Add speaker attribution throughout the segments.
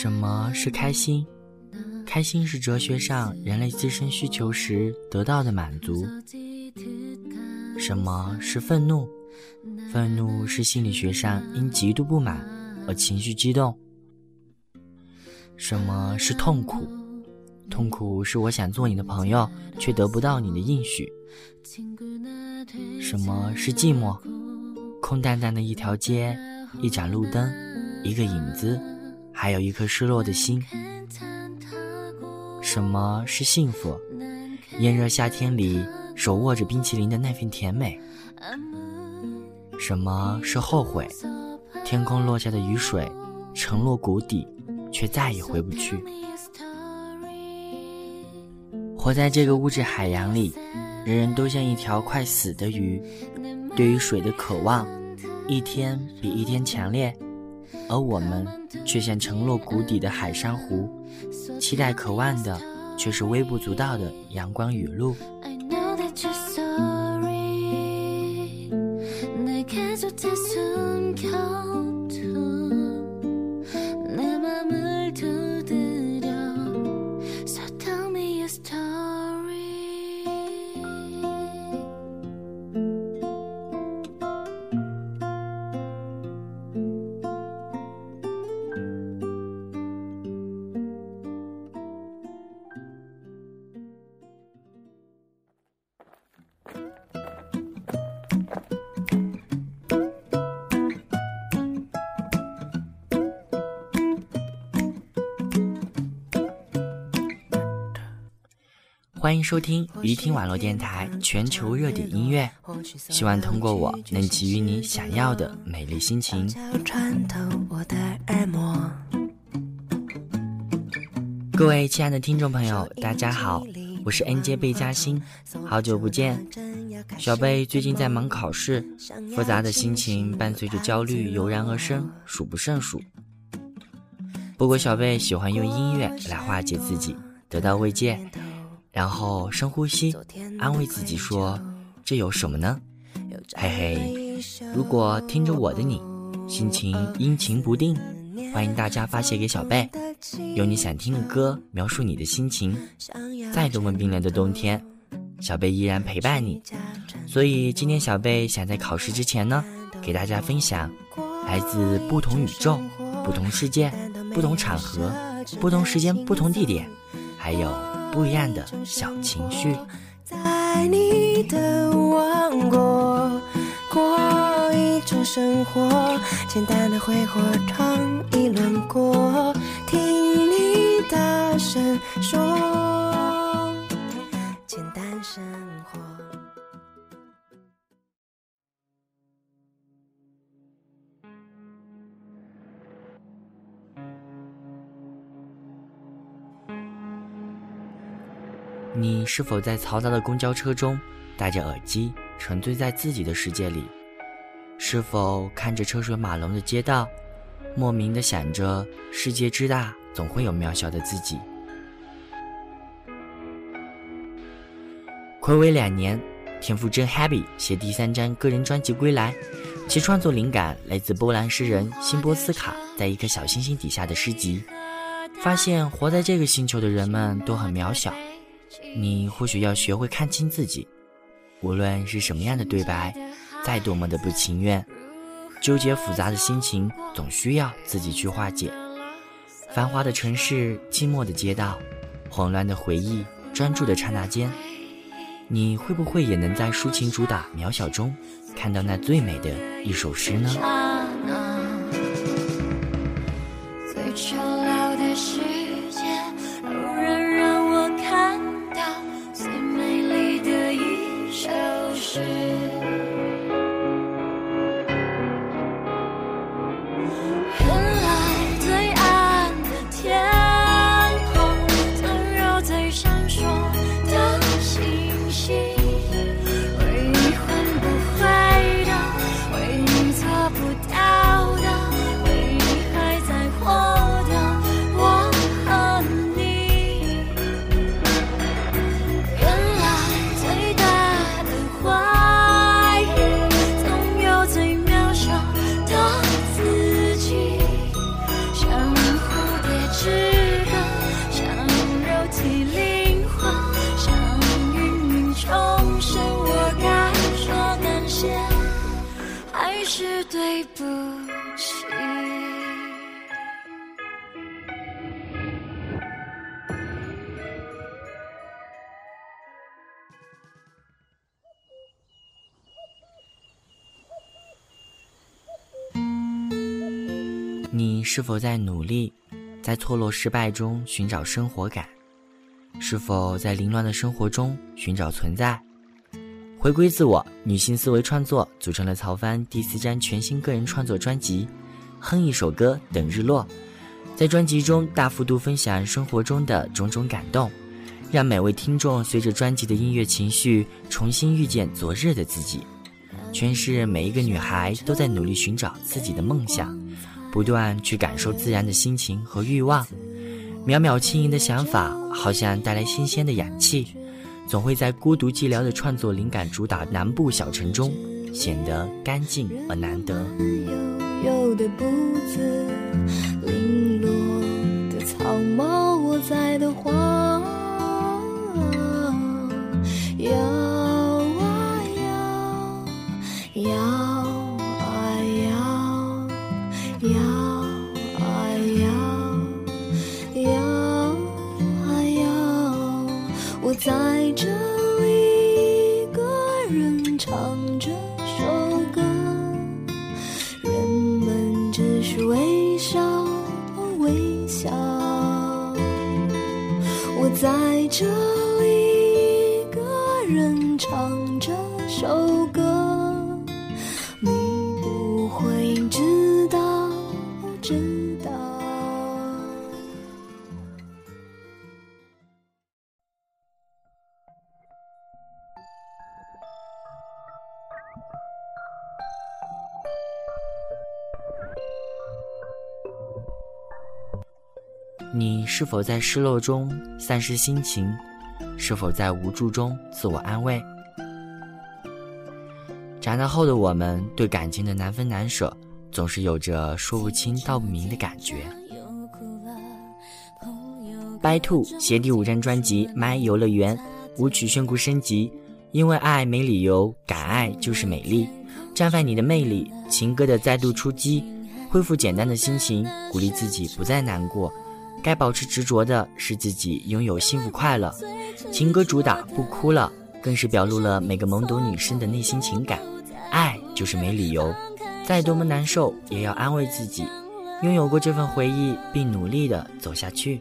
Speaker 1: 什么是开心？开心是哲学上人类自身需求时得到的满足。什么是愤怒？愤怒是心理学上因极度不满而情绪激动。什么是痛苦？痛苦是我想做你的朋友，却得不到你的应许。什么是寂寞？空荡荡的一条街，一盏路灯，一个影子，还有一颗失落的心。什么是幸福？炎热夏天里，手握着冰淇淋的那份甜美。什么是后悔？天空落下的雨水，沉落谷底，却再也回不去。活在这个物质海洋里，人人都像一条快死的鱼，对于水的渴望，一天比一天强烈，而我们却像沉落谷底的海珊瑚，期待渴望的却是微不足道的阳光雨露。欢迎收听鱼听网络电台全球热点音乐，希望通过我能给予你想要的美丽心情。各位亲爱的听众朋友，大家好，我是 N J 贝嘉欣，好久不见。小贝最近在忙考试，复杂的心情伴随着焦虑油然而生，数不胜数。不过小贝喜欢用音乐来化解自己，得到慰藉。然后深呼吸，安慰自己说：“这有什么呢？”嘿嘿，如果听着我的你，心情阴晴不定，欢迎大家发泄给小贝，用你想听的歌描述你的心情。再多么冰冷的冬天，小贝依然陪伴你。所以今天小贝想在考试之前呢，给大家分享来自不同宇宙、不同世界、不同场合、不同时间、不同地点，还有。不一样的小情绪，
Speaker 2: 在你的王国过一种生活，简单的挥霍尝一轮过，听你大声说，
Speaker 1: 你是否在嘈杂的公交车中戴着耳机，沉醉在自己的世界里？是否看着车水马龙的街道，莫名的想着世界之大，总会有渺小的自己？暌违两年，田馥甄 Happy 写第三张个人专辑归来，其创作灵感来自波兰诗人辛波斯卡在一颗小星星底下的诗集，发现活在这个星球的人们都很渺小。你或许要学会看清自己，无论是什么样的对白，再多么的不情愿，纠结复杂的心情总需要自己去化解。繁华的城市，寂寞的街道，混乱的回忆，专注的刹那间，你会不会也能在抒情主打渺小中，看到那最美的一首诗呢？你是否在努力，在错落失败中寻找生活感？是否在凌乱的生活中寻找存在？回归自我，女性思维创作组成了曹帆第四张全新个人创作专辑《哼一首歌等日落》。在专辑中大幅度分享生活中的种种感动，让每位听众随着专辑的音乐情绪重新遇见昨日的自己。诠释每一个女孩都在努力寻找自己的梦想，不断去感受自然的心情和欲望。渺渺轻盈的想法，好像带来新鲜的氧气。总会在孤独寂寥的创作灵感主打南部小城中，显得干净而难得。
Speaker 2: 的，草帽，我在的花，我在这里一个人唱这首歌人们只是微笑微笑。
Speaker 1: 我在这你是否在失落中丧失心情？是否在无助中自我安慰？长大后的我们，对感情的难分难舍，总是有着说不清道不明的感觉。白兔携第五张专辑《My 游乐园》，舞曲宣布升级，因为爱没理由，敢爱就是美丽，绽放你的魅力。情歌的再度出击，恢复简单的心情，鼓励自己不再难过。该保持执着的是自己拥有幸福快乐。情歌主打不哭了，更是表露了每个懵懂女生的内心情感。爱就是没理由，再多么难受也要安慰自己，拥有过这份回忆，并努力的走下去。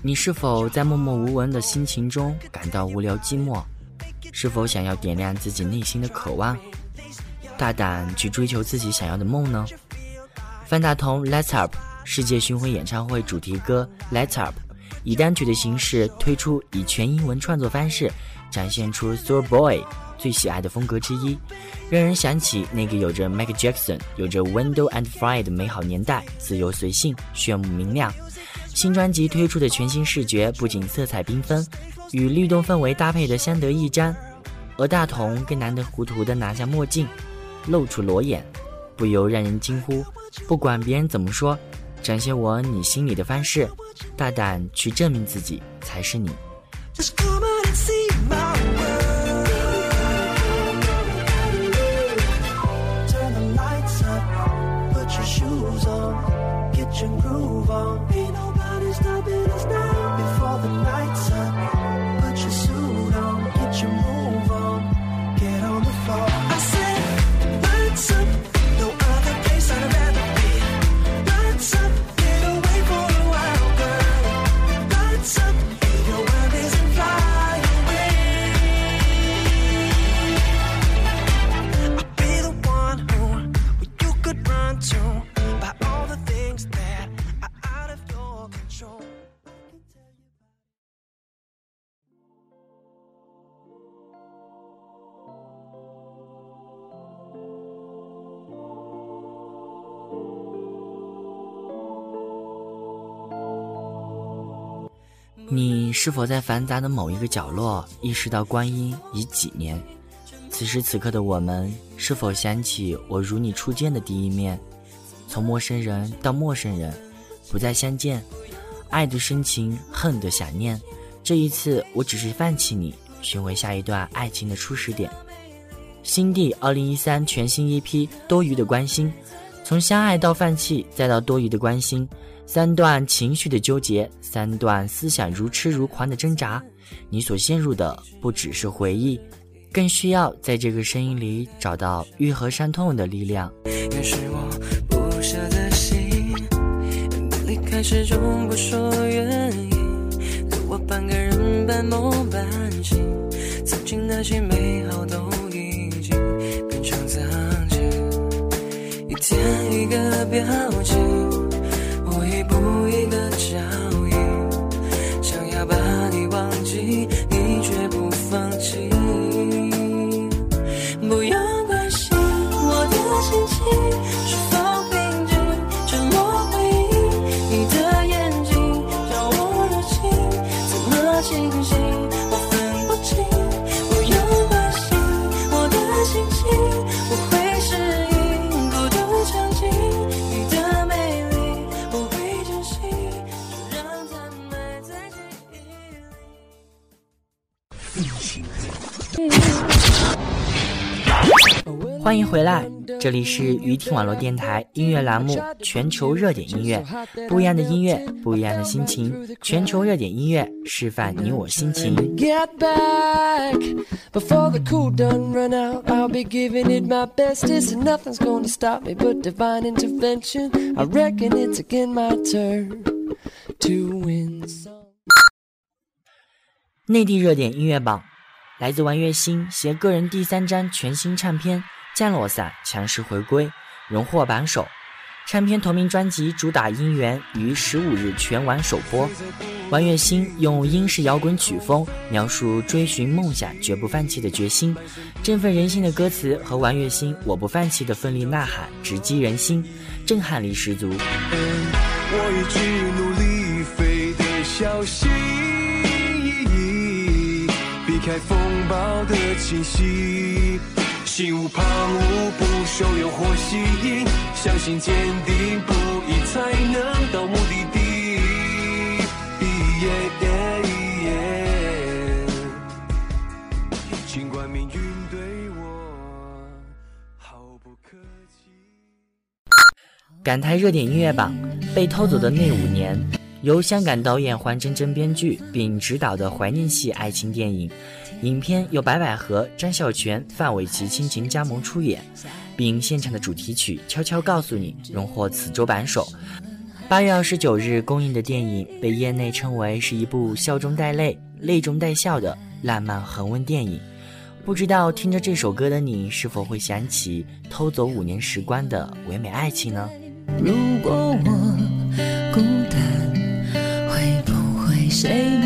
Speaker 1: 你是否在默默无闻的心情中感到无聊寂寞？是否想要点亮自己内心的渴望，大胆去追求自己想要的梦呢？范大同《Let's Up》世界巡回演唱会主题歌《Let's Up》以单曲的形式推出，以全英文创作方式展现出 Soul Boy 最喜爱的风格之一，让人想起那个有着 Michael Jackson、有着 Window and Fire 的美好年代，自由随性，炫目明亮。新专辑推出的全新视觉不仅色彩缤纷，与律动氛围搭配的相得益彰，而大同更难得糊涂地拿下墨镜，露出裸眼，不由让人惊呼：不管别人怎么说，展现我你心里的方式，大胆去证明自己才是你。深孤芳你是否在繁杂的某一个角落意识到光阴已几年？此时此刻的我们，是否想起我如你初见的第一面？从陌生人到陌生人，不再相见，爱的深情，恨的想念。这一次，我只是放弃你，寻回下一段爱情的初始点。新地二零一三全新一批多余的关心，从相爱到放弃，再到多余的关心。三段情绪的纠结，三段思想如痴如狂的挣扎，你所陷入的不只是回忆，更需要在这个声音里找到愈合伤痛的力量。
Speaker 2: 也是我不舍的心，离开始终不说原因，我半个人半梦半醒，曾经那些美好都已经变成曾经，一天一个表情。笑意，想要把你忘记，你却不放弃。不要回
Speaker 1: 来，这里是鱼听网络电台音乐栏目《全球热点音乐》，不一样的音乐，不一样的心情。全球热点音乐，示范你我心情。
Speaker 2: Get back before the cool done run out. I'll be giving it my bestest, and nothing's gonna stop me but divine intervention. I reckon it's again my turn to win some.
Speaker 1: 内地热点音乐榜，来自王栎鑫携个人第三张全新唱片《降落伞》强势回归，荣获榜首。唱片同名专辑主打《姻缘》于十五日全网首播。王栎鑫用英式摇滚曲风描述追寻梦想、绝不放弃的决心，振奋人心的歌词和王栎鑫“我不放弃”的奋力呐喊直击人心，震撼力十足。
Speaker 3: 我一直努力飞得小心翼翼，避开风暴的侵袭，心无旁骛，不受诱惑吸引，相信坚定不移才能到目的地。
Speaker 1: 港台热点音乐榜《被偷走的那五年》，由香港导演黄真真编剧并执导的怀念系爱情电影。影片由白百合、张孝全、范玮琪亲情加盟出演，并现场的主题曲《悄悄告诉你》荣获此周榜首。八月二十九日公映的电影被业内称为是一部笑中带泪、泪中带笑的浪漫恒温电影。不知道听着这首歌的你，是否会想起偷走五年时光的唯美爱情呢？
Speaker 2: 如果我孤单，会不会谁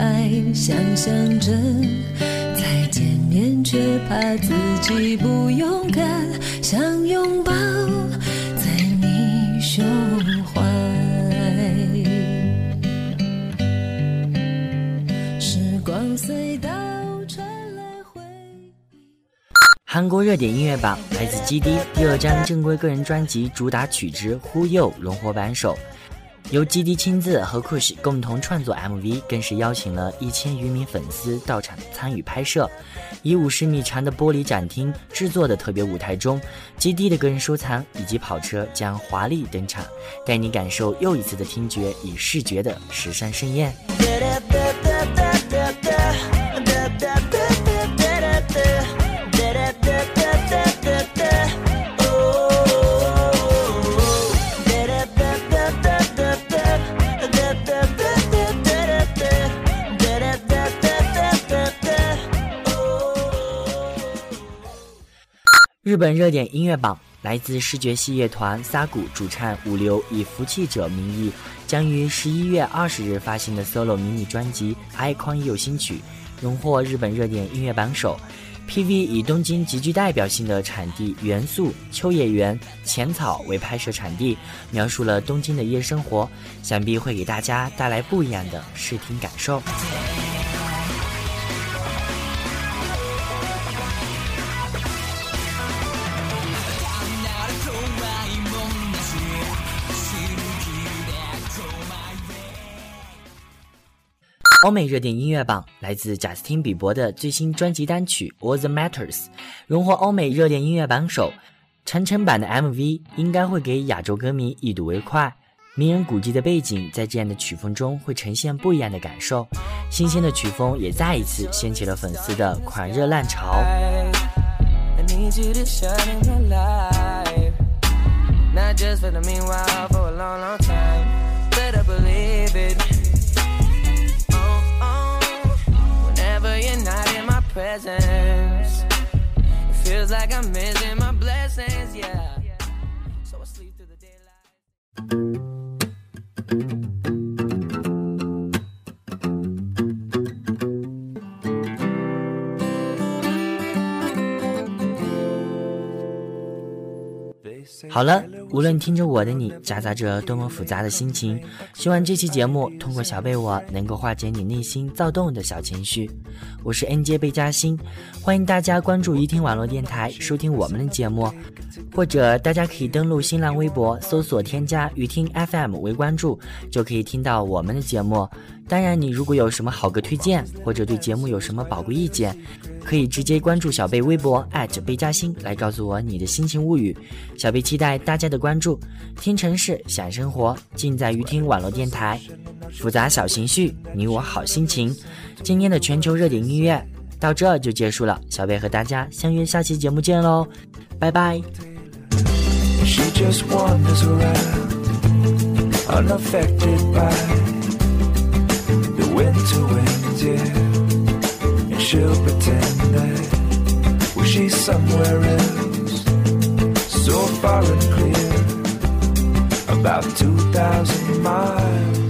Speaker 2: 明白？想象着再见面，却怕自己不勇敢，想拥抱在你胸怀。时光隧道传来回忆。
Speaker 1: 韩国热点音乐榜来自 GD 第二张正规个人专辑主打曲之《忽悠》荣获榜首，由 GD 亲自和 Kush 共同创作 MV，更是邀请了一千余名粉丝到场参与拍摄。以五十米长的玻璃展厅制作的特别舞台中，GD 的个人收藏以及跑车将华丽登场，带你感受又一次的听觉与视觉的时尚盛宴。日本热点音乐榜来自视觉系乐团撒谷主唱五流以福气者名义，将于十一月二十日发行的 solo 迷你专辑《Icon 有新曲》荣获日本热点音乐榜首。PV 以东京极具代表性的产地元素秋叶原浅草为拍摄产地，描述了东京的夜生活，想必会给大家带来不一样的视听感受。欧美热点音乐榜来自贾斯汀·比伯的最新专辑单曲《All the Matters》，荣获欧美热点音乐榜首。长城版的 MV 应该会给亚洲歌迷一睹为快。名人古迹的背景在这样的曲风中会呈现不一样的感受。新鲜的曲风也再一次掀起了粉丝的狂热浪潮。Presence. It feels like I'm missing my blessings, yeah. So I sleep through the daylight. 好了，无论听着我的你夹杂着多么复杂的心情，希望这期节目通过小贝我能够化解你内心躁动的小情绪。我是 N J 贝嘉欣，欢迎大家关注一听网络电台收听我们的节目，或者大家可以登录新浪微博搜索添加雨听 FM 为关注，就可以听到我们的节目。当然，你如果有什么好歌推荐，或者对节目有什么宝贵意见，可以直接关注小贝微博贝嘉欣来告诉我你的心情物语。小贝期待大家的关注。听城市，想生活，尽在于听网络电台。复杂小情绪，你我好心情。今天的全球热点音乐到这就结束了，小贝和大家相约下期节目见喽，拜拜。winter winds, yeah. And she'll pretend that well, she's somewhere else, so far and clear, about 2,000 miles.